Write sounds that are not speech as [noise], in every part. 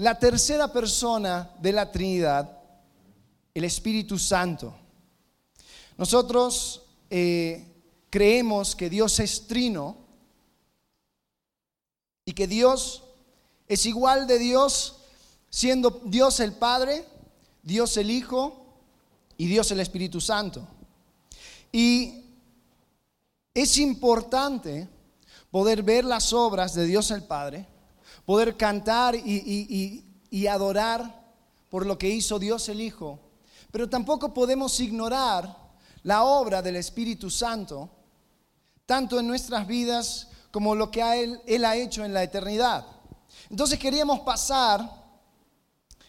la tercera persona de la Trinidad, el Espíritu Santo. Nosotros eh, creemos que Dios es trino y que Dios es igual de Dios siendo Dios el Padre, Dios el Hijo y Dios el Espíritu Santo. Y es importante poder ver las obras de Dios el Padre, poder cantar y, y adorar por lo que hizo Dios el Hijo, pero tampoco podemos ignorar la obra del Espíritu Santo, tanto en nuestras vidas como lo que él, él ha hecho en la eternidad. Entonces queríamos pasar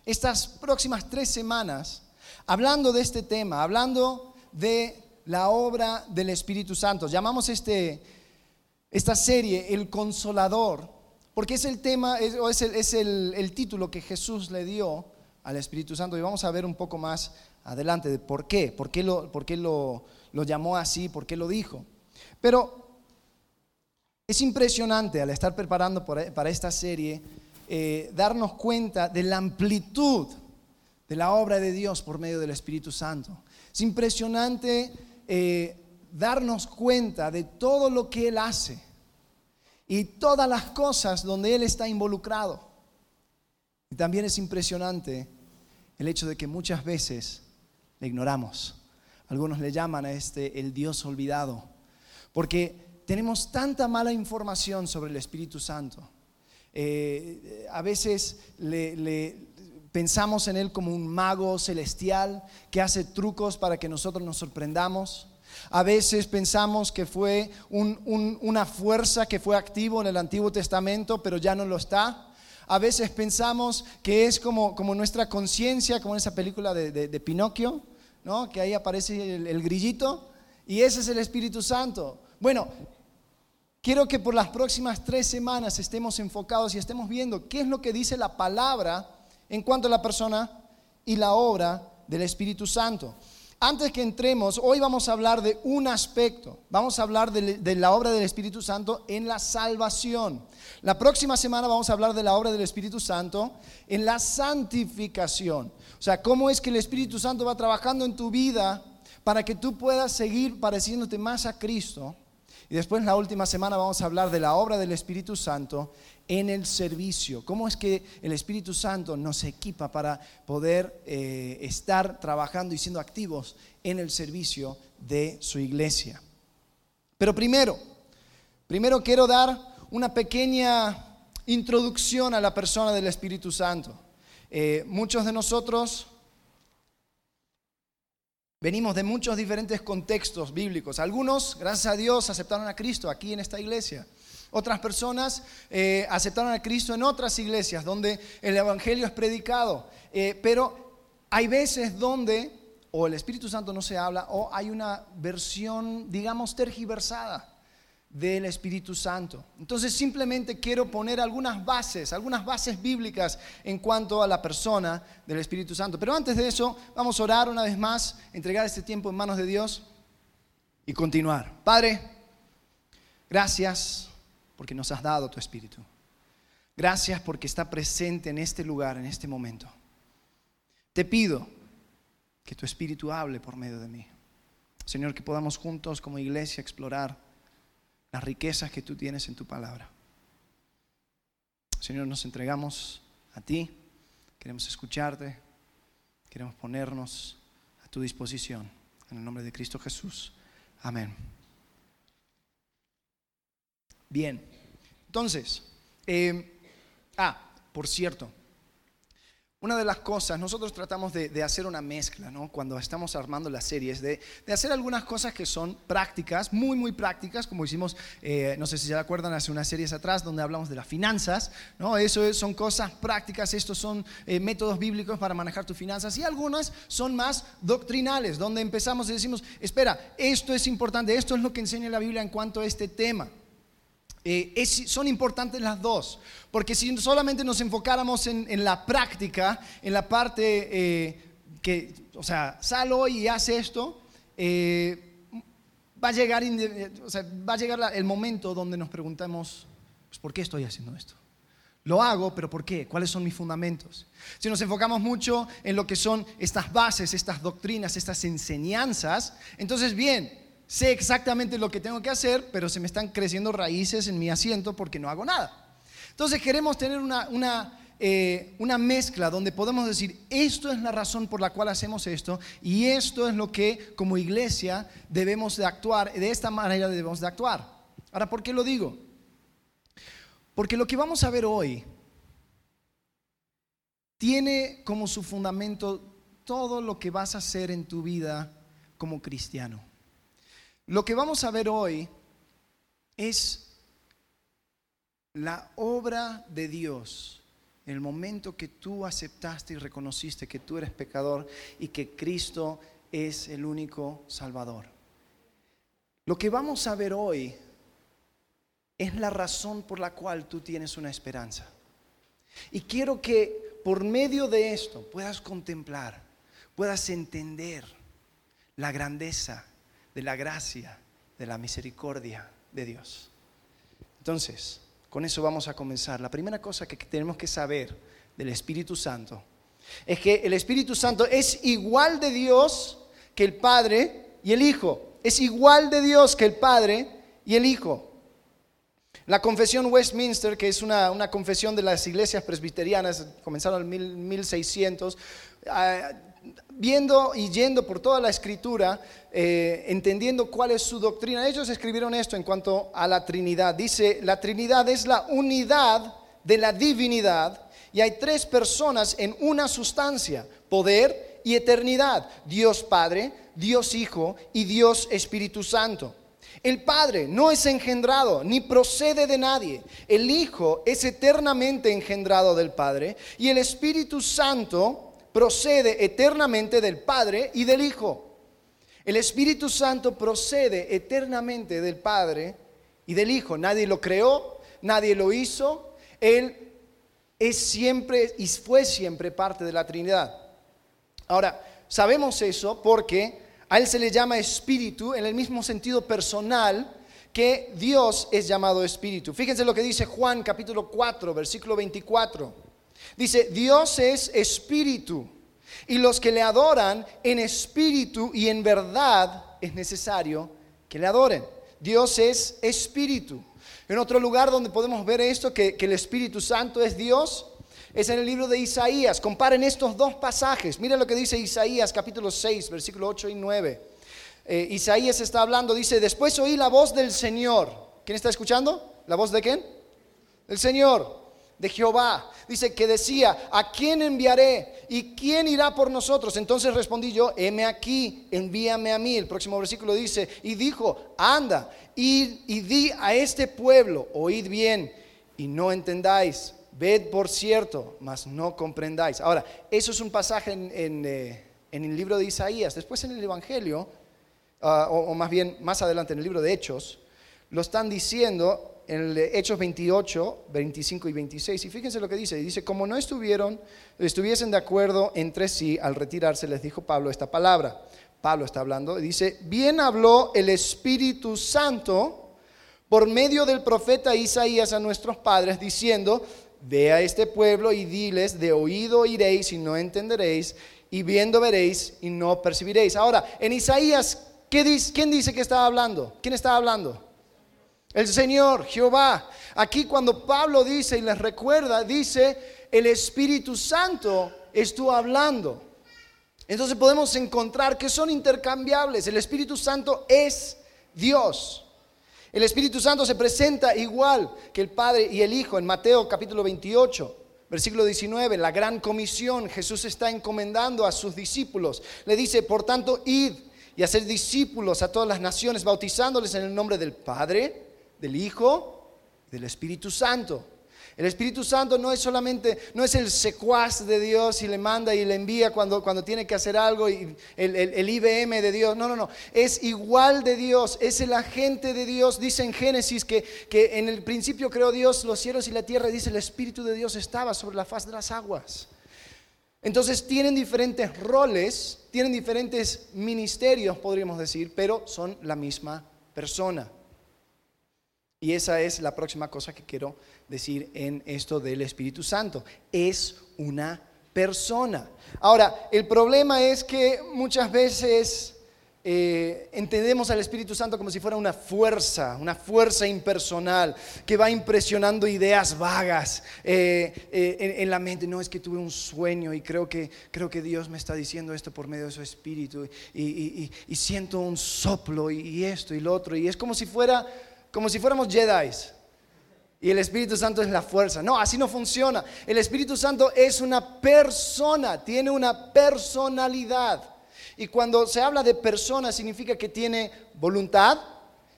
estas próximas tres semanas hablando de este tema, hablando de la obra del Espíritu Santo. Llamamos este, esta serie El Consolador, porque es el tema, es, es, el, es el, el título que Jesús le dio al Espíritu Santo y vamos a ver un poco más adelante de por qué, por qué lo, por qué lo, lo llamó así, por qué lo dijo. Pero es impresionante al estar preparando para esta serie eh, darnos cuenta de la amplitud de la obra de Dios por medio del Espíritu Santo. Es impresionante eh, darnos cuenta de todo lo que Él hace y todas las cosas donde Él está involucrado. Y también es impresionante el hecho de que muchas veces le ignoramos. Algunos le llaman a este el Dios olvidado, porque tenemos tanta mala información sobre el Espíritu Santo. Eh, a veces le, pensamos en Él como un mago celestial que hace trucos para que nosotros nos sorprendamos. A veces pensamos que fue una fuerza que fue activo en el Antiguo Testamento, pero ya no lo está. A veces pensamos que es como, nuestra conciencia, como en esa película de Pinocchio, que ahí aparece el, grillito, y ese es el Espíritu Santo. Bueno, quiero que por las próximas tres semanas estemos enfocados y estemos viendo qué es lo que dice la palabra en cuanto a la persona y la obra del Espíritu Santo. Antes que entremos, hoy vamos a hablar de un aspecto. Vamos a hablar de, la obra del Espíritu Santo en la salvación. La próxima semana vamos a hablar de la obra del Espíritu Santo en la santificación. O sea, cómo es que el Espíritu Santo va trabajando en tu vida para que tú puedas seguir pareciéndote más a Cristo. Y después, la última semana, vamos a hablar de la obra del Espíritu Santo en el servicio. ¿Cómo es que el Espíritu Santo nos equipa para poder eh, estar trabajando y siendo activos en el servicio de su iglesia? Pero primero, primero quiero dar una pequeña introducción a la persona del Espíritu Santo. Eh, muchos de nosotros venimos de muchos diferentes contextos bíblicos. Algunos, gracias a Dios, aceptaron a Cristo aquí en esta iglesia. Otras personas eh, aceptaron a Cristo en otras iglesias donde el Evangelio es predicado. Eh, pero hay veces donde o el Espíritu Santo no se habla o hay una versión, digamos, tergiversada del Espíritu Santo. Entonces simplemente quiero poner algunas bases, algunas bases bíblicas en cuanto a la persona del Espíritu Santo. Pero antes de eso, vamos a orar una vez más, entregar este tiempo en manos de Dios y continuar. Padre, gracias porque nos has dado tu Espíritu. Gracias porque está presente en este lugar, en este momento. Te pido que tu Espíritu hable por medio de mí. Señor, que podamos juntos como iglesia explorar las riquezas que tú tienes en tu palabra. Señor, nos entregamos a ti, queremos escucharte, queremos ponernos a tu disposición. En el nombre de Cristo Jesús. Amén. Bien, entonces, eh, ah, por cierto, una de las cosas, nosotros tratamos de, hacer una mezcla, ¿no? Cuando estamos armando las series, de, hacer algunas cosas que son prácticas, muy, muy prácticas, como hicimos, eh, no sé si se acuerdan, hace unas series atrás donde hablamos de las finanzas, ¿no? Eso son cosas prácticas, estos son eh, métodos bíblicos para manejar tus finanzas, y algunas son más doctrinales, donde empezamos y decimos, espera, esto es importante, esto es lo que enseña la Biblia en cuanto a este tema. Eh, son importantes las dos, porque si solamente nos enfocáramos en, la práctica, en la parte eh, que, o sea, sal hoy y haz esto, eh, va a llegar, va a llegar el momento donde nos preguntamos, pues, ¿por qué estoy haciendo esto? Lo hago, pero ¿por qué? ¿Cuáles son mis fundamentos? Si nos enfocamos mucho en lo que son estas bases, estas doctrinas, estas enseñanzas, entonces bien, sé exactamente lo que tengo que hacer, pero se me están creciendo raíces en mi asiento porque no hago nada. Entonces queremos tener una, una, eh, una mezcla donde podemos decir, esto es la razón por la cual hacemos esto y esto es lo que como iglesia debemos de actuar, de esta manera debemos de actuar. Ahora, ¿por qué lo digo? Porque lo que vamos a ver hoy tiene como su fundamento todo lo que vas a hacer en tu vida como cristiano. Lo que vamos a ver hoy es la obra de Dios en el momento que tú aceptaste y reconociste que tú eres pecador y que Cristo es el único Salvador. Lo que vamos a ver hoy es la razón por la cual tú tienes una esperanza. Y quiero que por medio de esto puedas contemplar, puedas entender la grandeza de la gracia, de la misericordia de Dios. Entonces, con eso vamos a comenzar. La primera cosa que tenemos que saber del Espíritu Santo es que el Espíritu Santo es igual de Dios que el Padre y el Hijo. Es igual de Dios que el Padre y el Hijo. La confesión Westminster, que es una, confesión de las iglesias presbiterianas, comenzaron en 1600, ah, viendo y yendo por toda la escritura, eh, entendiendo cuál es su doctrina, ellos escribieron esto en cuanto a la Trinidad. Dice, la Trinidad es la unidad de la divinidad y hay tres personas en una sustancia, poder y eternidad, Dios Padre, Dios Hijo y Dios Espíritu Santo. El Padre no es engendrado ni procede de nadie. El Hijo es eternamente engendrado del Padre y el Espíritu Santo procede eternamente del Padre y del Hijo. El Espíritu Santo procede eternamente del Padre y del Hijo. Nadie lo creó, nadie lo hizo. Él es siempre y fue siempre parte de la Trinidad. Ahora, sabemos eso porque a Él se le llama espíritu en el mismo sentido personal que Dios es llamado espíritu. Fíjense lo que dice Juan capítulo 4, versículo 24. Dice, Dios es espíritu y los que le adoran en espíritu y en verdad es necesario que le adoren. Dios es espíritu. En otro lugar donde podemos ver esto, que, el Espíritu Santo es Dios, es en el libro de Isaías. Comparen estos dos pasajes. Miren lo que dice Isaías capítulo 6, versículo 8 y 9. Eh, Isaías está hablando, dice, después oí la voz del Señor. ¿Quién está escuchando? ¿La voz de quién? El Señor, de Jehová. Dice que decía, ¿a quién enviaré? ¿Y quién irá por nosotros? Entonces respondí yo, heme aquí, envíame a mí. El próximo versículo dice, y dijo, anda, y di a este pueblo, oíd bien y no entendáis Ved por cierto, mas no comprendáis. Ahora, eso es un pasaje en, eh, el libro de Isaías. Después en el Evangelio, ah, o, más bien más adelante en el libro de Hechos, lo están diciendo en Hechos 28, 25 y 26. Y fíjense lo que dice. Dice, como no estuvieron, estuviesen de acuerdo entre sí al retirarse, les dijo Pablo esta palabra. Pablo está hablando dice, bien habló el Espíritu Santo por medio del profeta Isaías a nuestros padres, diciendo, Ve a este pueblo y diles, de oído iréis y no entenderéis, y viendo veréis y no percibiréis. Ahora, en Isaías, ¿qué dice, ¿quién dice que estaba hablando? ¿Quién estaba hablando? El Señor, Jehová. Aquí cuando Pablo dice y les recuerda, dice, el Espíritu Santo estuvo hablando. Entonces podemos encontrar que son intercambiables. El Espíritu Santo es Dios. El Espíritu Santo se presenta igual que el Padre y el Hijo en Mateo capítulo 28. Versículo 19, la gran comisión, Jesús está encomendando a sus discípulos. Le dice, por tanto, id y hacer discípulos a todas las naciones, bautizándoles en el nombre del Padre, del Hijo y del Espíritu Santo el Espíritu Santo no es solamente, no es el secuaz de Dios y le manda y le envía cuando, cuando tiene que hacer algo, y el, IBM de Dios. No, no, no. Es igual de Dios, es el agente de Dios. Dice en Génesis que, que en el principio creó Dios los cielos y la tierra. Dice el Espíritu de Dios estaba sobre la faz de las aguas. Entonces tienen diferentes roles, tienen diferentes ministerios, podríamos decir, pero son la misma persona. Y esa es la próxima cosa que quiero decir en esto del Espíritu Santo. Es una persona. Ahora, el problema es que muchas veces eh, entendemos al Espíritu Santo como si fuera una fuerza, una fuerza impersonal que va impresionando ideas vagas eh, eh, en, la mente. No es que tuve un sueño y creo que, creo que Dios me está diciendo esto por medio de su Espíritu y, siento un soplo y, esto y lo otro. Y es como si, fuera, como si fuéramos Jedi's. Y el Espíritu Santo es la fuerza. No, así no funciona. El Espíritu Santo es una persona, tiene una personalidad. Y cuando se habla de persona significa que tiene voluntad,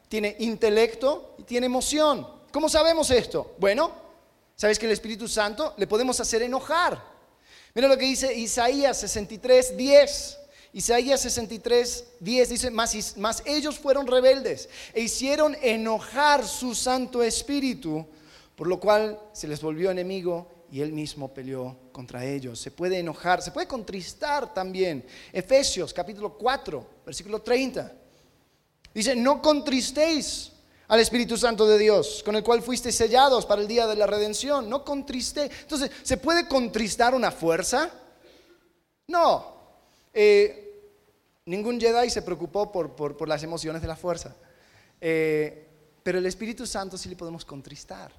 tiene intelecto y tiene emoción. ¿Cómo sabemos esto? Bueno, ¿sabes que el Espíritu Santo le podemos hacer enojar? Mira lo que dice Isaías 63, 10. Isaías 63, 10 dice, más ellos fueron rebeldes e hicieron enojar su Santo Espíritu, por lo cual se les volvió enemigo y él mismo peleó contra ellos. Se puede enojar, se puede contristar también. Efesios capítulo 4, versículo 30. Dice, no contristéis al Espíritu Santo de Dios, con el cual fuisteis sellados para el día de la redención. No contristéis. Entonces, ¿se puede contristar una fuerza? No. Eh, ningún Jedi se preocupó por, las emociones de la fuerza. Eh, pero el Espíritu Santo sí le podemos contristar.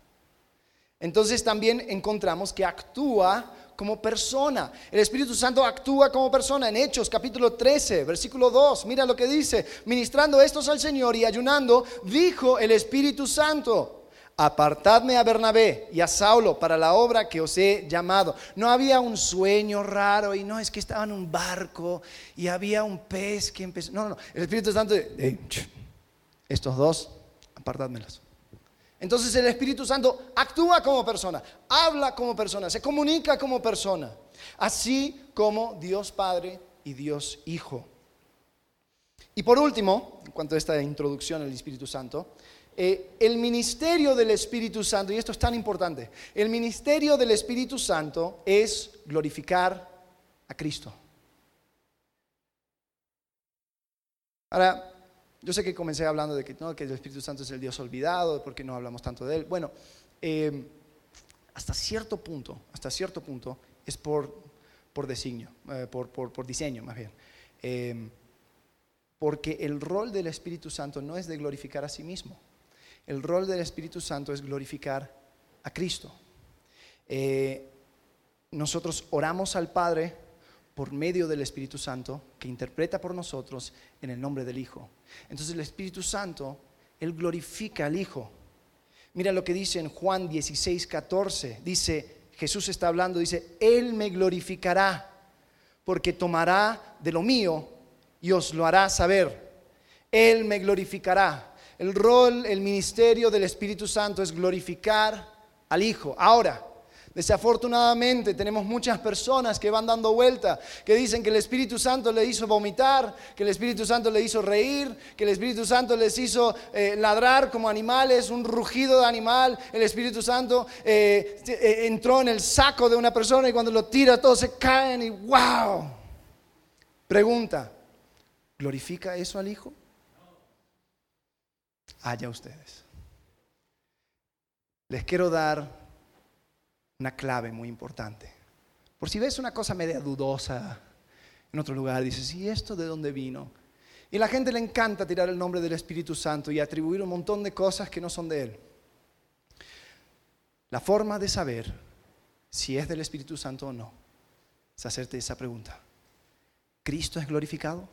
Entonces también encontramos que actúa como persona. El Espíritu Santo actúa como persona. En Hechos capítulo 13, versículo 2, mira lo que dice. Ministrando estos al Señor y ayunando, dijo el Espíritu Santo, apartadme a Bernabé y a Saulo para la obra que os he llamado. No había un sueño raro y no es que estaba en un barco y había un pez que empezó. No, no, no. El Espíritu Santo, estos dos, apartadmelos. Entonces el Espíritu Santo actúa como persona, habla como persona, se comunica como persona, así como Dios Padre y Dios Hijo. Y por último, en cuanto a esta introducción al Espíritu Santo, eh, el ministerio del Espíritu Santo, y esto es tan importante, el ministerio del Espíritu Santo es glorificar a Cristo. Ahora, yo sé que comencé hablando de que, no, que el Espíritu Santo es el Dios olvidado, porque no hablamos tanto de él. Bueno, eh, hasta cierto punto, hasta cierto punto es por, por designio, eh, por, por, diseño más bien. Eh, porque el rol del Espíritu Santo no es de glorificar a sí mismo. El rol del Espíritu Santo es glorificar a Cristo. nosotros oramos al Padre por medio del Espíritu Santo que interpreta por nosotros en el nombre del Hijo. Entonces el Espíritu Santo, Él glorifica al Hijo. Mira lo que dice en Juan 16, 14. Dice, Jesús está hablando, dice, Él me glorificará porque tomará de lo mío y os lo hará saber. Él me glorificará. El rol, el ministerio del Espíritu Santo es glorificar al Hijo. Ahora, Desafortunadamente tenemos muchas personas que van dando vuelta, que dicen que el Espíritu Santo le hizo vomitar, que el Espíritu Santo le hizo reír, que el Espíritu Santo les hizo eh, ladrar como animales, un rugido de animal. El Espíritu Santo eh, eh, entró en el saco de una persona y cuando lo tira todos se caen y wow. Pregunta, ¿glorifica eso al Hijo? Allá ustedes. Les quiero dar una clave muy importante. Por si ves una cosa media dudosa en otro lugar, dices, ¿y esto de dónde vino? Y la gente le encanta tirar el nombre del Espíritu Santo y atribuir un montón de cosas que no son de Él. La forma de saber si es del Espíritu Santo o no es hacerte esa pregunta. ¿Cristo es glorificado?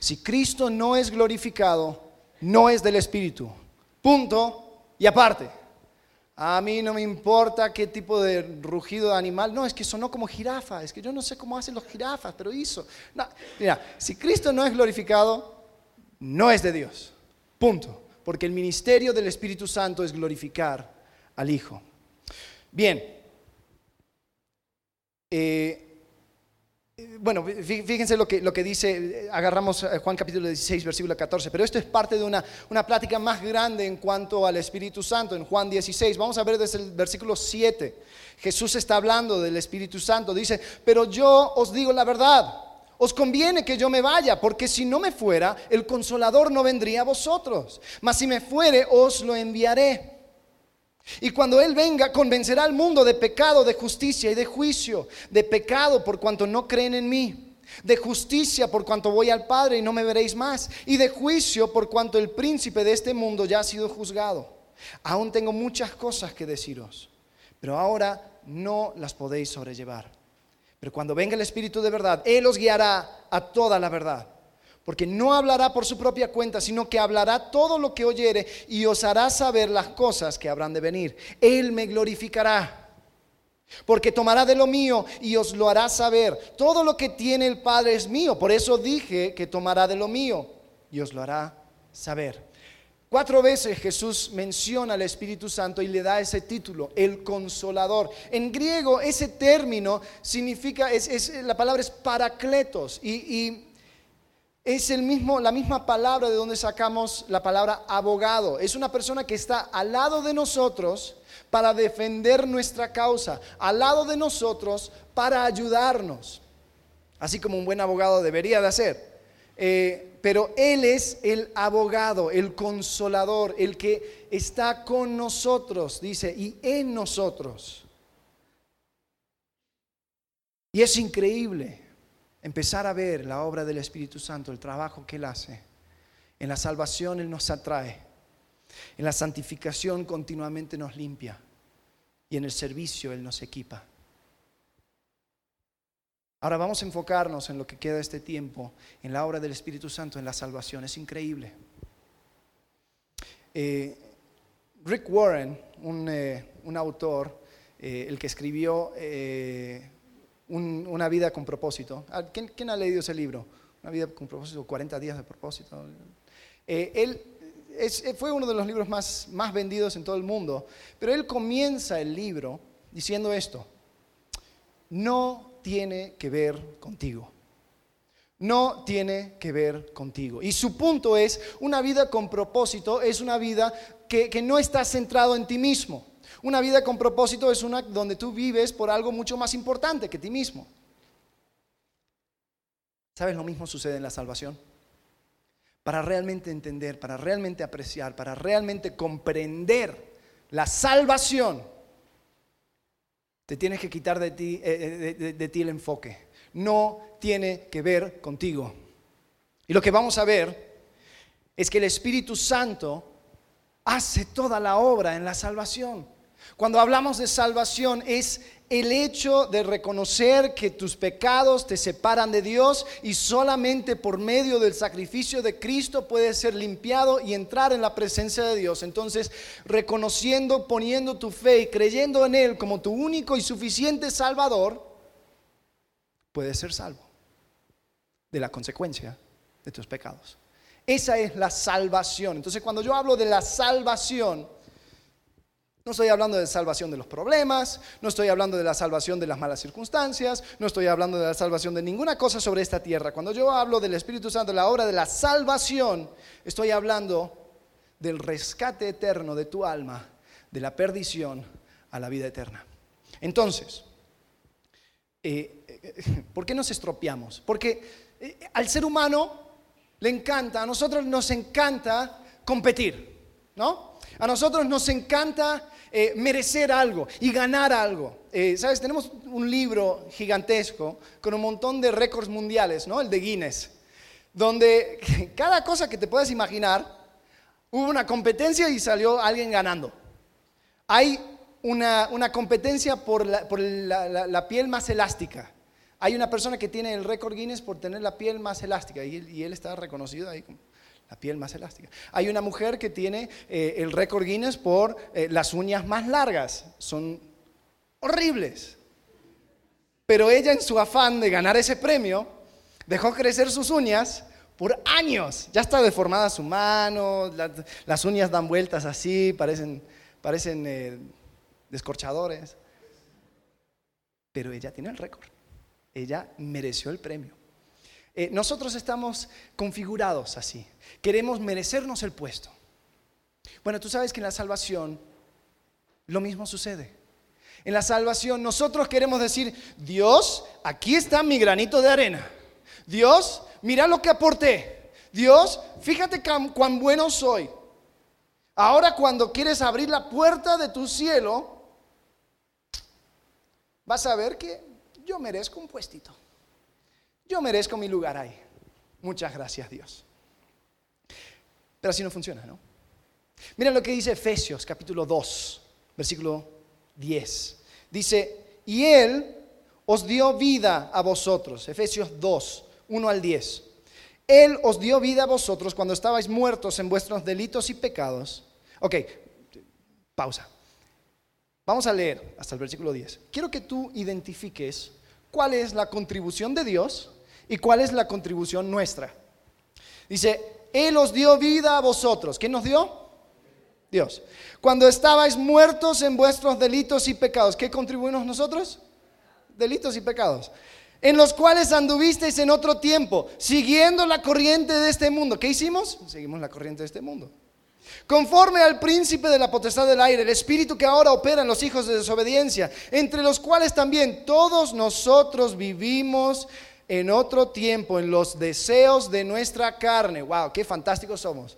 Si Cristo no es glorificado, no es del Espíritu. Punto y aparte. A mí no me importa qué tipo de rugido de animal. No, es que sonó como jirafa. Es que yo no sé cómo hacen los jirafas, pero hizo. Mira, si Cristo no es glorificado, no es de Dios. Punto. Porque el ministerio del Espíritu Santo es glorificar al Hijo. Bien. Eh, bueno, fíjense lo que, lo que dice, agarramos eh, Juan capítulo 16, versículo 14, pero esto es parte de una, una plática más grande en cuanto al Espíritu Santo, en Juan 16. Vamos a ver desde el versículo 7. Jesús está hablando del Espíritu Santo, dice, pero yo os digo la verdad, os conviene que yo me vaya, porque si no me fuera, el consolador no vendría a vosotros. Mas si me fuere, os lo enviaré. Y cuando Él venga, convencerá al mundo de pecado, de justicia y de juicio. De pecado por cuanto no creen en mí. De justicia por cuanto voy al Padre y no me veréis más. Y de juicio por cuanto el príncipe de este mundo ya ha sido juzgado. Aún tengo muchas cosas que deciros, pero ahora no las podéis sobrellevar. Pero cuando venga el Espíritu de verdad, Él os guiará a toda la verdad. Porque no hablará por su propia cuenta, sino que hablará todo lo que oyere y os hará saber las cosas que habrán de venir. Él me glorificará. Porque tomará de lo mío y os lo hará saber. Todo lo que tiene el Padre es mío. Por eso dije que tomará de lo mío y os lo hará saber. Cuatro veces Jesús menciona al Espíritu Santo y le da ese título, el consolador. En griego ese término significa, es, la palabra es paracletos y, es el mismo, la misma palabra de donde sacamos la palabra abogado. Es una persona que está al lado de nosotros para defender nuestra causa, al lado de nosotros para ayudarnos, así como un buen abogado debería de hacer. Eh, pero Él es el abogado, el consolador, el que está con nosotros, dice, y en nosotros. Y es increíble empezar a ver la obra del Espíritu Santo, el trabajo que Él hace. En la salvación Él nos atrae, en la santificación continuamente nos limpia y en el servicio Él nos equipa. Ahora vamos a enfocarnos en lo que queda de este tiempo, en la obra del Espíritu Santo, en la salvación. Es increíble. Eh, Rick Warren, un, eh, autor, eh, el que escribió Una vida con propósito. Ah, ¿Quién, ha leído ese libro? Una vida con propósito, 40 días de propósito. él fue uno de los libros más, más vendidos en todo el mundo, pero él comienza el libro diciendo esto. No tiene que ver contigo. No tiene que ver contigo. Y su punto es, una vida con propósito es una vida que, no está centrado en ti mismo. Una vida con propósito es una donde tú vives por algo mucho más importante que ti mismo. ¿Sabes? Lo mismo sucede en la salvación. Para realmente entender, para realmente apreciar, para realmente comprender la salvación, te tienes que quitar de ti, eh, eh, de, ti el enfoque. No tiene que ver contigo. Y lo que vamos a ver es que el Espíritu Santo hace toda la obra en la salvación. Cuando hablamos de salvación es el hecho de reconocer que tus pecados te separan de Dios y solamente por medio del sacrificio de Cristo puedes ser limpiado y entrar en la presencia de Dios. Entonces, reconociendo, poniendo tu fe y creyendo en Él como tu único y suficiente Salvador, puedes ser salvo de la consecuencia de tus pecados. Esa es la salvación. Entonces, cuando yo hablo de la salvación, no estoy hablando de salvación de los problemas, no estoy hablando de la salvación de las malas circunstancias, no estoy hablando de la salvación de ninguna cosa sobre esta tierra. Cuando yo hablo del Espíritu Santo, la obra de la salvación, estoy hablando del rescate eterno de tu alma, de la perdición a la vida eterna. Entonces, eh, eh, ¿por qué nos estropeamos? Porque eh, al ser humano le encanta, a nosotros nos encanta competir, ¿no? A nosotros nos encanta eh, merecer algo y ganar algo. Eh, ¿Sabes? Tenemos un libro gigantesco con un montón de récords mundiales, ¿no? El de Guinness, donde [laughs] cada cosa que te puedas imaginar, hubo una competencia y salió alguien ganando. Hay una, competencia por, la, piel más elástica. Hay una persona que tiene el récord Guinness por tener la piel más elástica y, y él está reconocido ahí como la piel más elástica. Hay una mujer que tiene eh, el récord Guinness por eh, las uñas más largas. Son horribles. Pero ella en su afán de ganar ese premio dejó crecer sus uñas por años. Ya está deformada su mano, las uñas dan vueltas así, parecen, parecen eh, descorchadores. Pero ella tiene el récord. Ella mereció el premio. Eh, nosotros estamos configurados así. Queremos merecernos el puesto. Bueno, tú sabes que en la salvación lo mismo sucede. En la salvación nosotros queremos decir, Dios, aquí está mi granito de arena. Dios, mira lo que aporté. Dios, fíjate cuán bueno soy. Ahora cuando quieres abrir la puerta de tu cielo, vas a ver que yo merezco un puestito. Yo merezco mi lugar ahí. Muchas gracias Dios. Pero así no funciona, ¿no? Mira lo que dice Efesios capítulo 2, versículo 10. Dice, y Él os dio vida a vosotros. Efesios 2, 1 al 10. Él os dio vida a vosotros cuando estabais muertos en vuestros delitos y pecados. Ok, pausa. Vamos a leer hasta el versículo 10. Quiero que tú identifiques cuál es la contribución de Dios y cuál es la contribución nuestra. Dice, Él os dio vida a vosotros. ¿Quién nos dio? Dios. Cuando estabais muertos en vuestros delitos y pecados, ¿qué contribuimos nosotros? Delitos y pecados. En los cuales anduvisteis en otro tiempo, siguiendo la corriente de este mundo. ¿Qué hicimos? Seguimos la corriente de este mundo. Conforme al príncipe de la potestad del aire, el espíritu que ahora opera en los hijos de desobediencia, entre los cuales también todos nosotros vivimos en otro tiempo, en los deseos de nuestra carne. ¡Wow! ¡Qué fantásticos somos!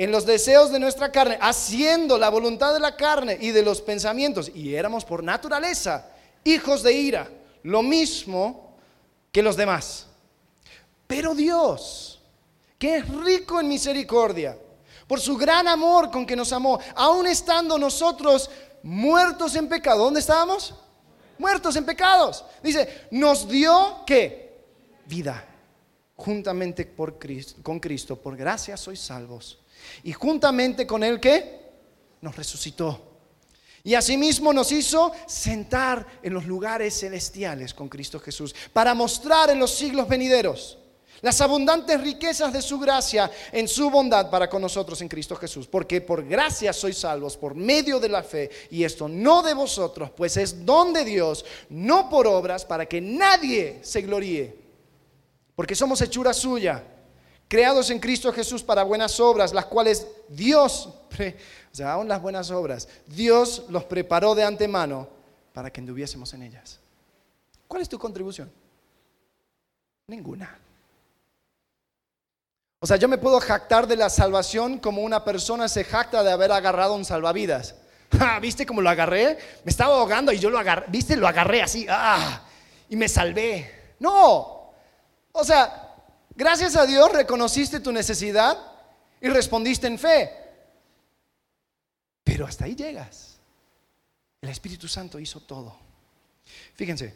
en los deseos de nuestra carne, haciendo la voluntad de la carne y de los pensamientos, y éramos por naturaleza hijos de ira, lo mismo que los demás. Pero Dios, que es rico en misericordia, por su gran amor con que nos amó, aun estando nosotros muertos en pecado, ¿dónde estábamos? Muertos en pecados. Dice, nos dio qué? Vida. Juntamente por con Cristo, por gracia sois salvos y juntamente con él que nos resucitó. Y asimismo nos hizo sentar en los lugares celestiales con Cristo Jesús, para mostrar en los siglos venideros las abundantes riquezas de su gracia en su bondad para con nosotros en Cristo Jesús. Porque por gracia sois salvos por medio de la fe, y esto no de vosotros, pues es don de Dios, no por obras, para que nadie se gloríe. Porque somos hechura suya creados en Cristo Jesús para buenas obras, las cuales Dios, o sea, aún las buenas obras, Dios los preparó de antemano para que anduviésemos en ellas. ¿Cuál es tu contribución? Ninguna. O sea, yo me puedo jactar de la salvación como una persona se jacta de haber agarrado un salvavidas. [laughs] ¿Viste cómo lo agarré? Me estaba ahogando y yo lo agarré, ¿viste? Lo agarré así, ¡ah! Y me salvé. No. O sea, Gracias a Dios reconociste tu necesidad y respondiste en fe. Pero hasta ahí llegas. El Espíritu Santo hizo todo. Fíjense,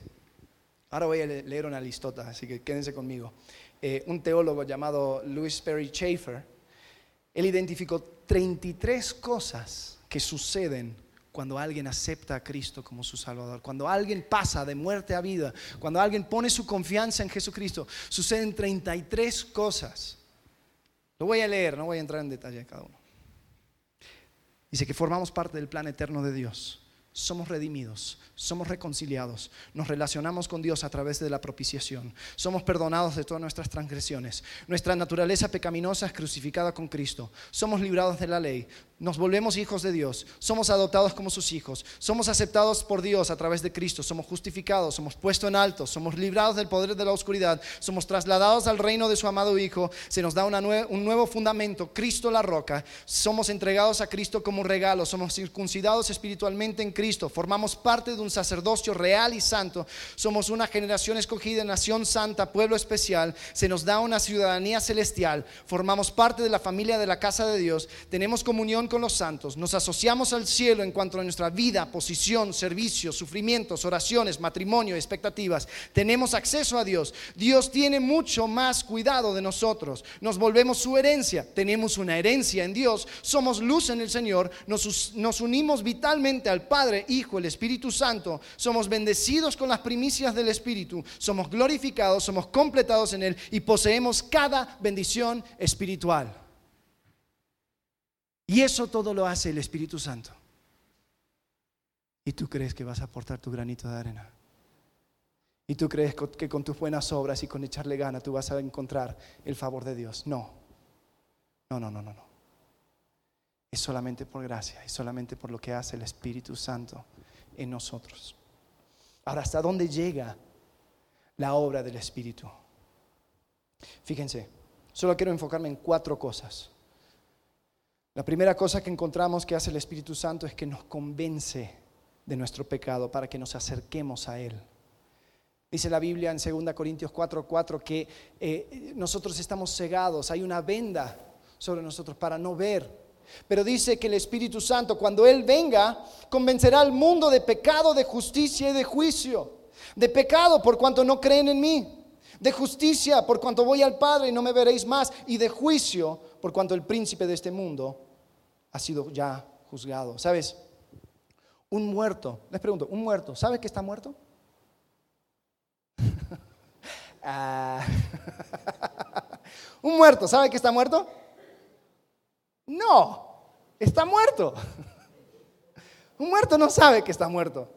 ahora voy a leer una listota, así que quédense conmigo. Eh, un teólogo llamado Louis Perry Schaeffer, él identificó 33 cosas que suceden cuando alguien acepta a Cristo como su Salvador, cuando alguien pasa de muerte a vida, cuando alguien pone su confianza en Jesucristo, suceden 33 cosas. Lo voy a leer, no voy a entrar en detalle de cada uno. Dice que formamos parte del plan eterno de Dios. Somos redimidos, somos reconciliados, nos relacionamos con Dios a través de la propiciación, somos perdonados de todas nuestras transgresiones, nuestra naturaleza pecaminosa es crucificada con Cristo, somos librados de la ley, nos volvemos hijos de Dios, somos adoptados como sus hijos, somos aceptados por Dios a través de Cristo, somos justificados, somos puestos en alto, somos librados del poder de la oscuridad, somos trasladados al reino de su amado Hijo, se nos da un nuevo fundamento, Cristo la roca, somos entregados a Cristo como regalo, somos circuncidados espiritualmente en Cristo, formamos parte de un sacerdocio real y santo, somos una generación escogida, nación santa, pueblo especial, se nos da una ciudadanía celestial, formamos parte de la familia de la casa de Dios, tenemos comunión con los santos, nos asociamos al cielo en cuanto a nuestra vida, posición, servicio, sufrimientos, oraciones, matrimonio, expectativas, tenemos acceso a Dios, Dios tiene mucho más cuidado de nosotros, nos volvemos su herencia, tenemos una herencia en Dios, somos luz en el Señor, nos, nos unimos vitalmente al Padre, Hijo, el Espíritu Santo, somos bendecidos con las primicias del Espíritu, somos glorificados, somos completados en Él y poseemos cada bendición espiritual. Y eso todo lo hace el Espíritu Santo. ¿Y tú crees que vas a aportar tu granito de arena? ¿Y tú crees que con tus buenas obras y con echarle gana tú vas a encontrar el favor de Dios? No. No, no, no, no, no es solamente por gracia, es solamente por lo que hace el Espíritu Santo en nosotros. Ahora, ¿hasta dónde llega la obra del Espíritu? Fíjense, solo quiero enfocarme en cuatro cosas. La primera cosa que encontramos que hace el Espíritu Santo es que nos convence de nuestro pecado para que nos acerquemos a Él. Dice la Biblia en 2 Corintios 4:4 que eh, nosotros estamos cegados, hay una venda sobre nosotros para no ver. Pero dice que el Espíritu Santo, cuando Él venga, convencerá al mundo de pecado, de justicia y de juicio. De pecado por cuanto no creen en mí. De justicia por cuanto voy al Padre y no me veréis más. Y de juicio por cuanto el príncipe de este mundo ha sido ya juzgado. ¿Sabes? Un muerto, les pregunto, un muerto, ¿sabe que está muerto? [laughs] Ah. [laughs] un muerto, ¿sabe que está muerto? No, está muerto. [laughs] Un muerto no sabe que está muerto.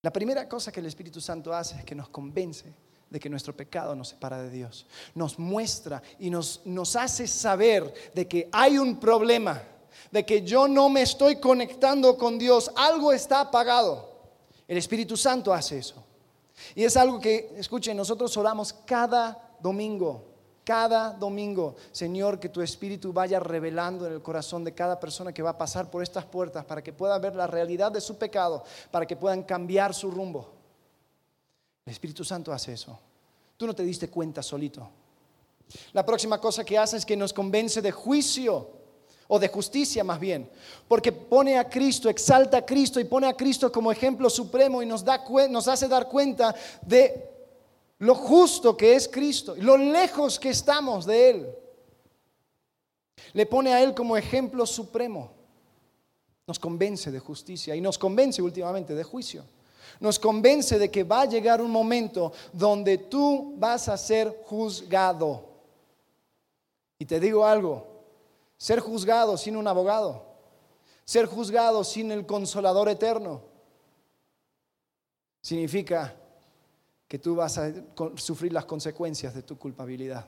La primera cosa que el Espíritu Santo hace es que nos convence de que nuestro pecado nos separa de Dios. Nos muestra y nos, nos hace saber de que hay un problema, de que yo no me estoy conectando con Dios, algo está apagado. El Espíritu Santo hace eso. Y es algo que, escuchen, nosotros oramos cada domingo, cada domingo, Señor, que tu Espíritu vaya revelando en el corazón de cada persona que va a pasar por estas puertas para que pueda ver la realidad de su pecado, para que puedan cambiar su rumbo. El Espíritu Santo hace eso. Tú no te diste cuenta solito. La próxima cosa que hace es que nos convence de juicio o de justicia más bien, porque pone a Cristo, exalta a Cristo y pone a Cristo como ejemplo supremo y nos, da, nos hace dar cuenta de lo justo que es Cristo lo lejos que estamos de Él. Le pone a Él como ejemplo supremo. Nos convence de justicia y nos convence últimamente de juicio nos convence de que va a llegar un momento donde tú vas a ser juzgado. Y te digo algo, ser juzgado sin un abogado, ser juzgado sin el consolador eterno, significa que tú vas a sufrir las consecuencias de tu culpabilidad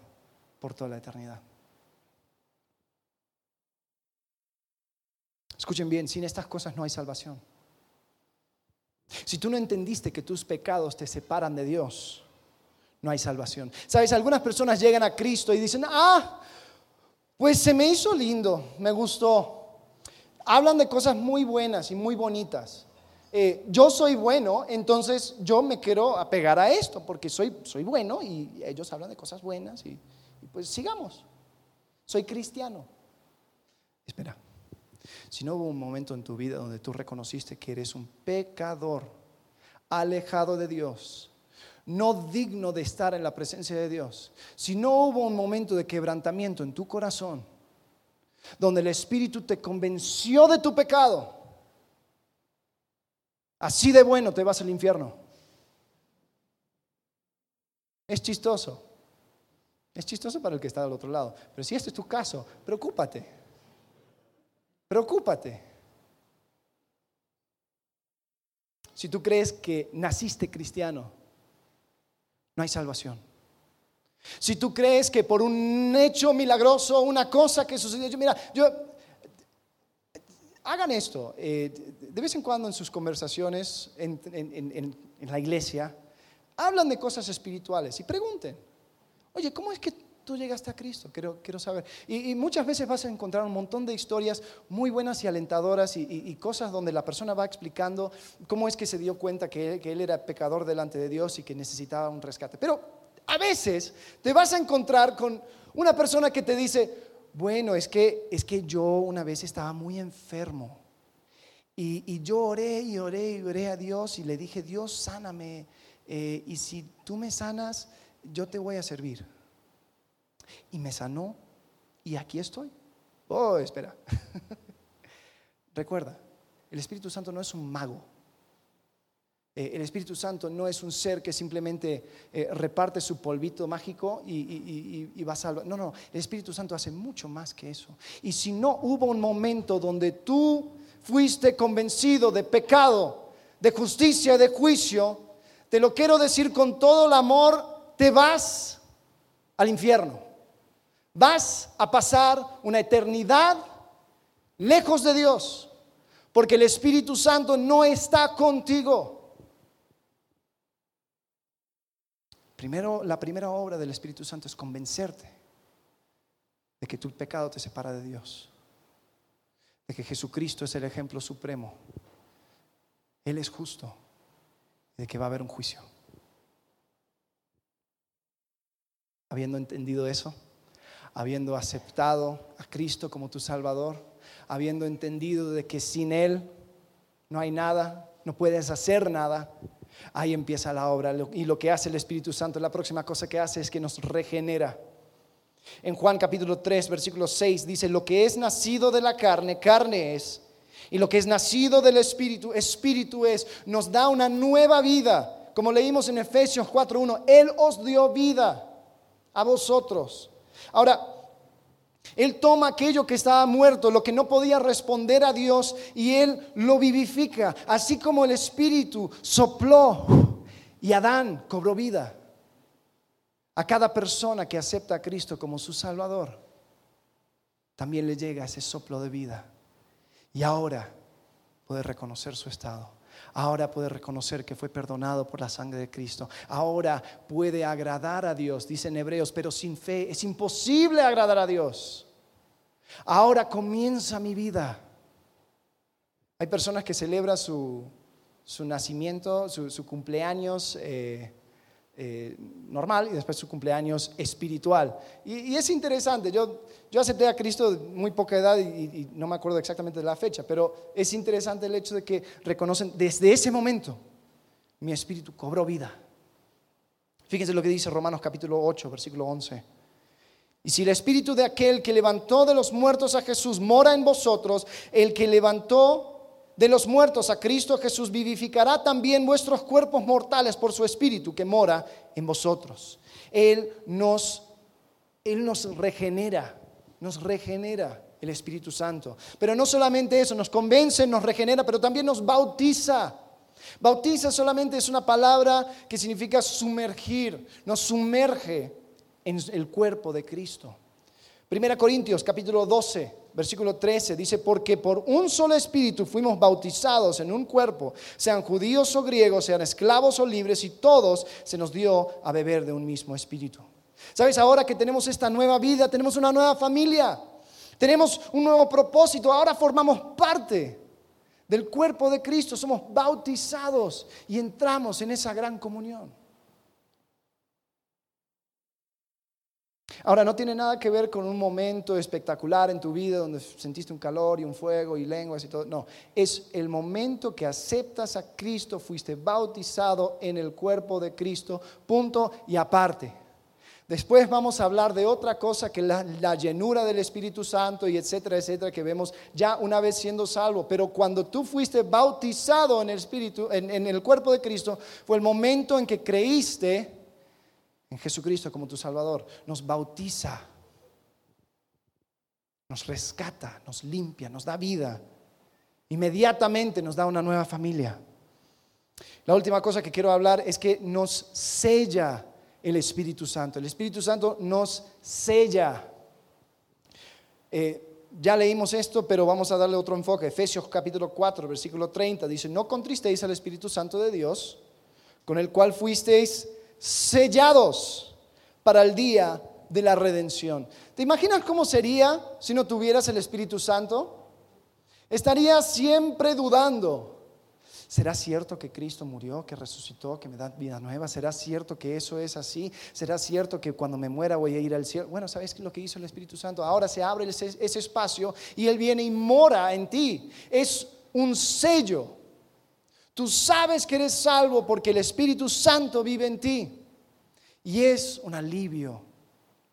por toda la eternidad. Escuchen bien, sin estas cosas no hay salvación. Si tú no entendiste que tus pecados te separan de Dios, no hay salvación. Sabes, algunas personas llegan a Cristo y dicen, ah, pues se me hizo lindo, me gustó. Hablan de cosas muy buenas y muy bonitas. Eh, yo soy bueno, entonces yo me quiero apegar a esto porque soy, soy bueno y ellos hablan de cosas buenas y pues sigamos. Soy cristiano. Espera. Si no hubo un momento en tu vida donde tú reconociste que eres un pecador, alejado de Dios, no digno de estar en la presencia de Dios, si no hubo un momento de quebrantamiento en tu corazón, donde el Espíritu te convenció de tu pecado, así de bueno te vas al infierno. Es chistoso. Es chistoso para el que está al otro lado. Pero si este es tu caso, preocúpate. Preocúpate. Si tú crees que naciste cristiano, no hay salvación. Si tú crees que por un hecho milagroso, una cosa que sucedió, mira, yo, hagan esto, eh, de vez en cuando en sus conversaciones en, en la iglesia, hablan de cosas espirituales y pregunten, oye, ¿cómo es que tú llegaste a Cristo? Quiero, quiero saber. Y, muchas veces vas a encontrar un montón de historias muy buenas y alentadoras y, cosas donde la persona va explicando cómo es que se dio cuenta que él, era pecador delante de Dios y que necesitaba un rescate. Pero a veces te vas a encontrar con una persona que te dice, bueno, es que, es que yo una vez estaba muy enfermo. Y, yo oré y oré y oré a Dios y le dije, Dios, sáname. Eh, y si tú me sanas, yo te voy a servir y me sanó y aquí estoy. Oh, espera. [laughs] Recuerda, el Espíritu Santo no es un mago. Eh, el Espíritu Santo no es un ser que simplemente eh, reparte su polvito mágico y, va a salvar. No, no, el Espíritu Santo hace mucho más que eso. Y si no hubo un momento donde tú fuiste convencido de pecado, de justicia, de juicio, te lo quiero decir con todo el amor, te vas al infierno. Vas a pasar una eternidad lejos de Dios, porque el Espíritu Santo no está contigo. Primero, la primera obra del Espíritu Santo es convencerte de que tu pecado te separa de Dios, de que Jesucristo es el ejemplo supremo, Él es justo, de que va a haber un juicio. Habiendo entendido eso, habiendo aceptado a Cristo como tu Salvador, habiendo entendido de que sin Él no hay nada, no puedes hacer nada, ahí empieza la obra. Y lo que hace el Espíritu Santo, la próxima cosa que hace es que nos regenera. En Juan capítulo 3, versículo 6 dice, lo que es nacido de la carne, carne es, y lo que es nacido del Espíritu, Espíritu es, nos da una nueva vida. Como leímos en Efesios 4.1, Él os dio vida a vosotros. Ahora, Él toma aquello que estaba muerto, lo que no podía responder a Dios, y Él lo vivifica, así como el Espíritu sopló y Adán cobró vida. A cada persona que acepta a Cristo como su Salvador, también le llega ese soplo de vida. Y ahora puede reconocer su estado. Ahora puede reconocer que fue perdonado por la sangre de Cristo. Ahora puede agradar a Dios, dicen hebreos, pero sin fe es imposible agradar a Dios. Ahora comienza mi vida. Hay personas que celebran su, nacimiento, su, cumpleaños. Eh, eh, normal y después su cumpleaños espiritual. Y, es interesante, yo, yo acepté a Cristo de muy poca edad y, no me acuerdo exactamente de la fecha, pero es interesante el hecho de que reconocen desde ese momento mi espíritu cobró vida. Fíjense lo que dice Romanos capítulo 8, versículo 11. Y si el espíritu de aquel que levantó de los muertos a Jesús mora en vosotros, el que levantó de los muertos a Cristo Jesús vivificará también vuestros cuerpos mortales por su espíritu que mora en vosotros. Él nos él nos regenera, nos regenera el Espíritu Santo. Pero no solamente eso, nos convence, nos regenera, pero también nos bautiza. Bautiza solamente es una palabra que significa sumergir, nos sumerge en el cuerpo de Cristo. Primera Corintios capítulo 12, versículo 13 dice, porque por un solo espíritu fuimos bautizados en un cuerpo, sean judíos o griegos, sean esclavos o libres, y todos se nos dio a beber de un mismo espíritu. ¿Sabes? Ahora que tenemos esta nueva vida, tenemos una nueva familia, tenemos un nuevo propósito, ahora formamos parte del cuerpo de Cristo, somos bautizados y entramos en esa gran comunión. Ahora, no tiene nada que ver con un momento espectacular en tu vida donde sentiste un calor y un fuego y lenguas y todo. No, es el momento que aceptas a Cristo, fuiste bautizado en el cuerpo de Cristo, punto y aparte. Después vamos a hablar de otra cosa que la, la llenura del Espíritu Santo y etcétera, etcétera, que vemos ya una vez siendo salvo. Pero cuando tú fuiste bautizado en el Espíritu, en el cuerpo de Cristo, fue el momento en que creíste en Jesucristo como tu Salvador, nos bautiza, nos rescata, nos limpia, nos da vida. Inmediatamente nos da una nueva familia. La última cosa que quiero hablar es que nos sella el Espíritu Santo. El Espíritu Santo nos sella. Eh, ya leímos esto, pero vamos a darle otro enfoque. Efesios capítulo 4, versículo 30 dice, no contristéis al Espíritu Santo de Dios, con el cual fuisteis sellados para el día de la redención. ¿Te imaginas cómo sería si no tuvieras el Espíritu Santo? Estarías siempre dudando. ¿Será cierto que Cristo murió, que resucitó, que me da vida nueva? ¿Será cierto que eso es así? ¿Será cierto que cuando me muera voy a ir al cielo? Bueno, ¿sabes lo que hizo el Espíritu Santo? Ahora se abre ese, ese espacio y Él viene y mora en ti. Es un sello Tú sabes que eres salvo porque el Espíritu Santo vive en ti. Y es un alivio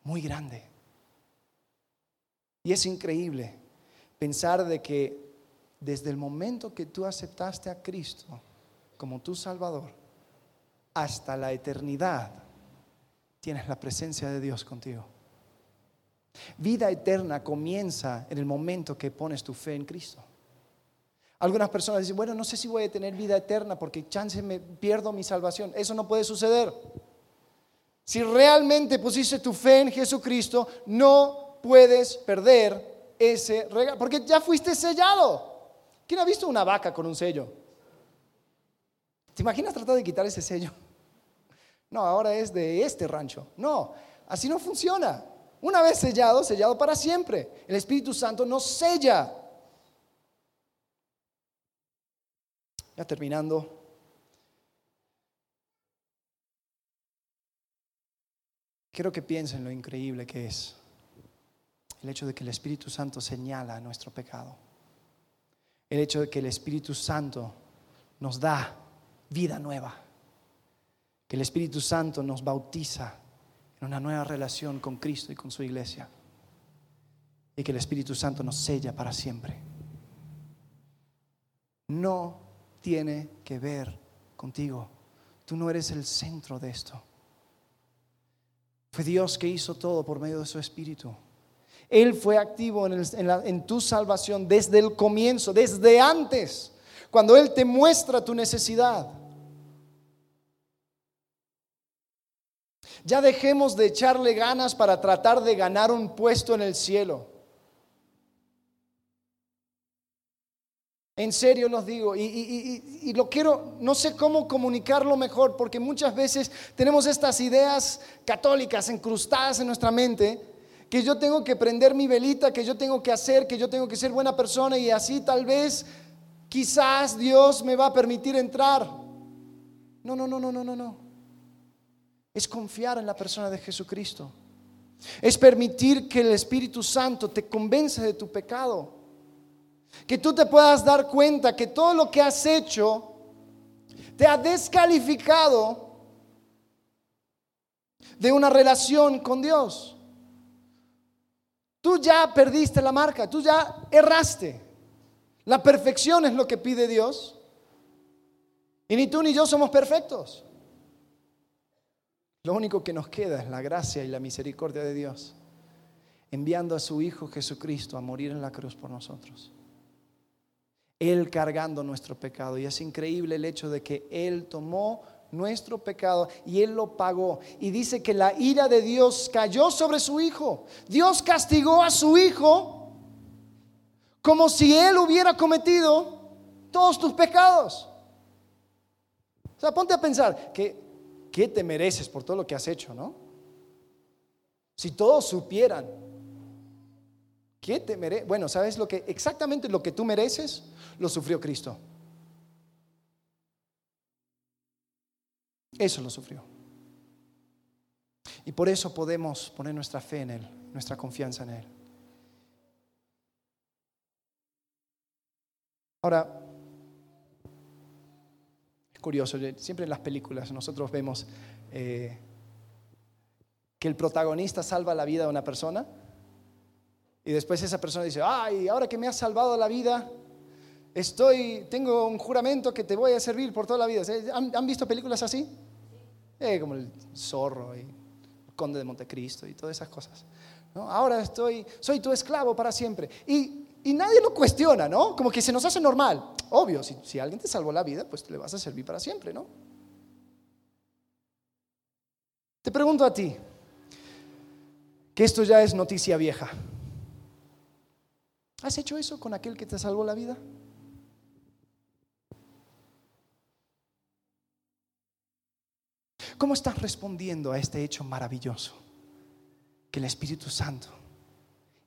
muy grande. Y es increíble pensar de que desde el momento que tú aceptaste a Cristo como tu Salvador, hasta la eternidad, tienes la presencia de Dios contigo. Vida eterna comienza en el momento que pones tu fe en Cristo. Algunas personas dicen, bueno, no sé si voy a tener vida eterna porque chance me pierdo mi salvación. Eso no puede suceder. Si realmente pusiste tu fe en Jesucristo, no puedes perder ese regalo, porque ya fuiste sellado. ¿Quién ha visto una vaca con un sello? ¿Te imaginas tratar de quitar ese sello? No, ahora es de este rancho. No, así no funciona. Una vez sellado, sellado para siempre. El Espíritu Santo nos sella. Ya terminando. Quiero que piensen lo increíble que es el hecho de que el Espíritu Santo señala nuestro pecado. El hecho de que el Espíritu Santo nos da vida nueva. Que el Espíritu Santo nos bautiza en una nueva relación con Cristo y con su iglesia. Y que el Espíritu Santo nos sella para siempre. No tiene que ver contigo. Tú no eres el centro de esto. Fue Dios que hizo todo por medio de su Espíritu. Él fue activo en, tu salvación desde el comienzo, desde antes, cuando Él te muestra tu necesidad. Ya dejemos de echarle ganas para tratar de ganar un puesto en el cielo. En serio los digo, y, lo quiero, no sé cómo comunicarlo mejor, porque muchas veces tenemos estas ideas católicas incrustadas en nuestra mente, que yo tengo que prender mi velita, que yo tengo que hacer, que yo tengo que ser buena persona y así tal vez, quizás Dios me va a permitir entrar. No, no, no, no, no, no, no. Es confiar en la persona de Jesucristo. Es permitir que el Espíritu Santo te convence de tu pecado que tú te puedas dar cuenta que todo lo que has hecho te ha descalificado de una relación con Dios. Tú ya perdiste la marca, tú ya erraste. La perfección es lo que pide Dios. Y ni tú ni yo somos perfectos. Lo único que nos queda es la gracia y la misericordia de Dios, enviando a su Hijo Jesucristo a morir en la cruz por nosotros. Él cargando nuestro pecado. Y es increíble el hecho de que Él tomó nuestro pecado y Él lo pagó. Y dice que la ira de Dios cayó sobre su Hijo. Dios castigó a su Hijo como si Él hubiera cometido todos tus pecados. O sea, ponte a pensar, que ¿qué te mereces por todo lo que has hecho, no? Si todos supieran ¿Qué te mere bueno, ¿sabes lo que exactamente lo que tú mereces? Lo sufrió Cristo. Eso lo sufrió. Y por eso podemos poner nuestra fe en Él, nuestra confianza en Él. Ahora, es curioso, siempre en las películas nosotros vemos eh, que el protagonista salva la vida de una persona y después esa persona dice, ay, ahora que me has salvado la vida, estoy, tengo un juramento que te voy a servir por toda la vida. ¿Han, visto películas así? Eh, como el zorro y el conde de Montecristo y todas esas cosas. Ahora estoy, soy tu esclavo para siempre. Y, nadie lo cuestiona, ¿no? Como que se nos hace normal. Obvio, si, si alguien te salvó la vida, pues le vas a servir para siempre, ¿no? Te pregunto a ti, que esto ya es noticia vieja. ¿Has hecho eso con aquel que te salvó la vida? ¿Cómo estás respondiendo a este hecho maravilloso? Que el Espíritu Santo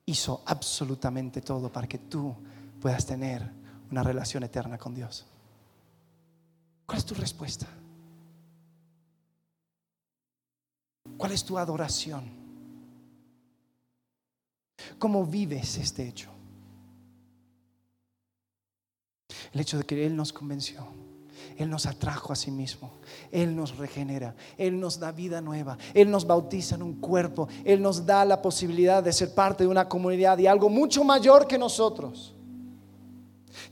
hizo absolutamente todo para que tú puedas tener una relación eterna con Dios. ¿Cuál es tu respuesta? ¿Cuál es tu adoración? ¿Cómo vives este hecho? El hecho de que Él nos convenció. Él nos atrajo a sí mismo. Él nos regenera. Él nos da vida nueva. Él nos bautiza en un cuerpo. Él nos da la posibilidad de ser parte de una comunidad y algo mucho mayor que nosotros.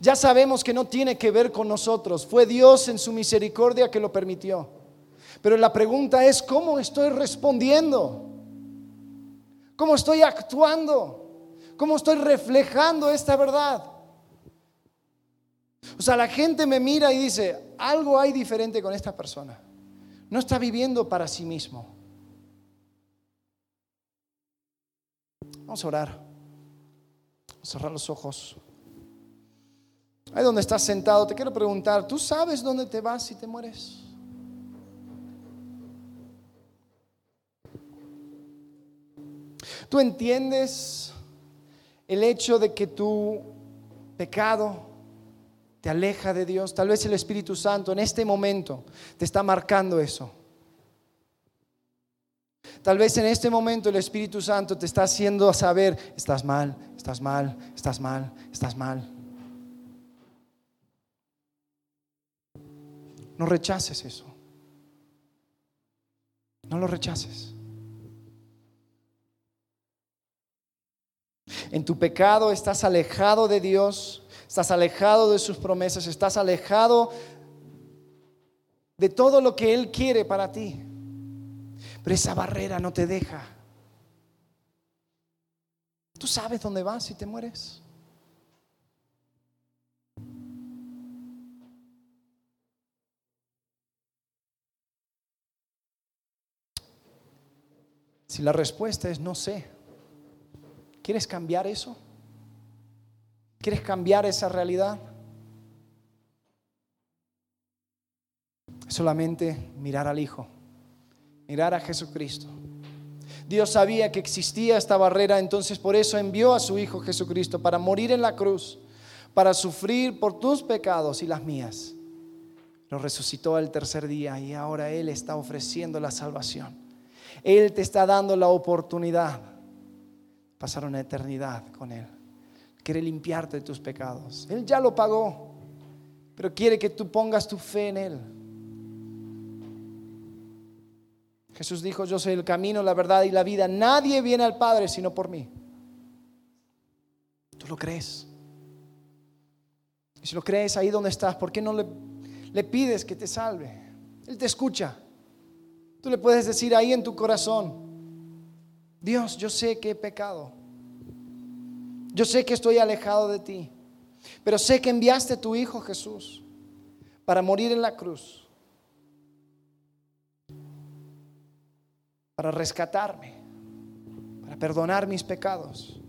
Ya sabemos que no tiene que ver con nosotros. Fue Dios en su misericordia que lo permitió. Pero la pregunta es, ¿cómo estoy respondiendo? ¿Cómo estoy actuando? ¿Cómo estoy reflejando esta verdad? O sea, la gente me mira y dice, algo hay diferente con esta persona. No está viviendo para sí mismo. Vamos a orar. Vamos a cerrar los ojos. Ahí donde estás sentado, te quiero preguntar, ¿tú sabes dónde te vas si te mueres? ¿Tú entiendes el hecho de que tu pecado te aleja de Dios? Tal vez el Espíritu Santo en este momento te está marcando eso. Tal vez en este momento el Espíritu Santo te está haciendo saber, estás mal, estás mal, estás mal, estás mal. No rechaces eso. No lo rechaces. En tu pecado estás alejado de Dios, estás alejado de sus promesas, estás alejado de todo lo que Él quiere para ti. Pero esa barrera no te deja. ¿Tú sabes dónde vas si te mueres? Si la respuesta es no sé, ¿quieres cambiar eso? ¿Quieres cambiar esa realidad? Solamente mirar al Hijo, mirar a Jesucristo. Dios sabía que existía esta barrera, entonces por eso envió a su Hijo Jesucristo para morir en la cruz, para sufrir por tus pecados y las mías. Lo resucitó al tercer día y ahora Él está ofreciendo la salvación. Él te está dando la oportunidad de pasar una eternidad con Él. Quiere limpiarte de tus pecados. Él ya lo pagó, pero quiere que tú pongas tu fe en Él. Jesús dijo, yo soy el camino, la verdad y la vida. Nadie viene al Padre sino por mí. ¿Tú lo crees? Y si lo crees ahí donde estás, ¿por qué no le, le pides que te salve? Él te escucha. Tú le puedes decir ahí en tu corazón, Dios, yo sé que he pecado. Yo sé que estoy alejado de ti. Pero sé que enviaste a tu Hijo Jesús para morir en la cruz. Para rescatarme. Para perdonar mis pecados.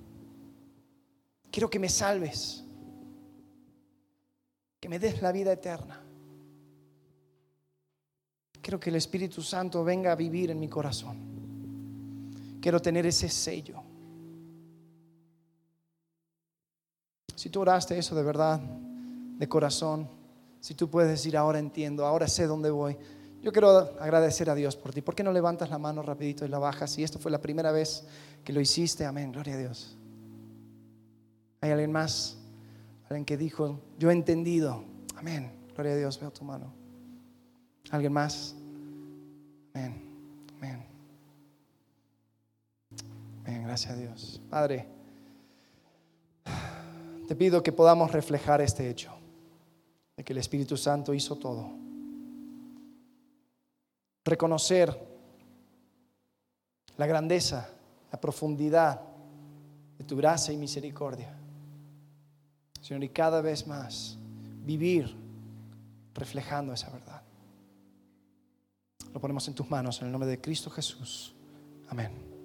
Quiero que me salves. Que me des la vida eterna. Quiero que el Espíritu Santo venga a vivir en mi corazón. Quiero tener ese sello. Si tú oraste eso de verdad, de corazón, si tú puedes decir, ahora entiendo, ahora sé dónde voy, yo quiero agradecer a Dios por ti. ¿Por qué no levantas la mano rapidito y la bajas? Si esto fue la primera vez que lo hiciste, amén, gloria a Dios. ¿Hay alguien más? Alguien que dijo, yo he entendido, amén, gloria a Dios, veo tu mano. ¿Alguien más? Amén. Amén. Amén. Gracias a Dios. Padre, te pido que podamos reflejar este hecho, de que el Espíritu Santo hizo todo. Reconocer la grandeza, la profundidad de tu gracia y misericordia. Señor, y cada vez más vivir reflejando esa verdad. Lo ponemos en tus manos en el nombre de Cristo Jesús. Amén.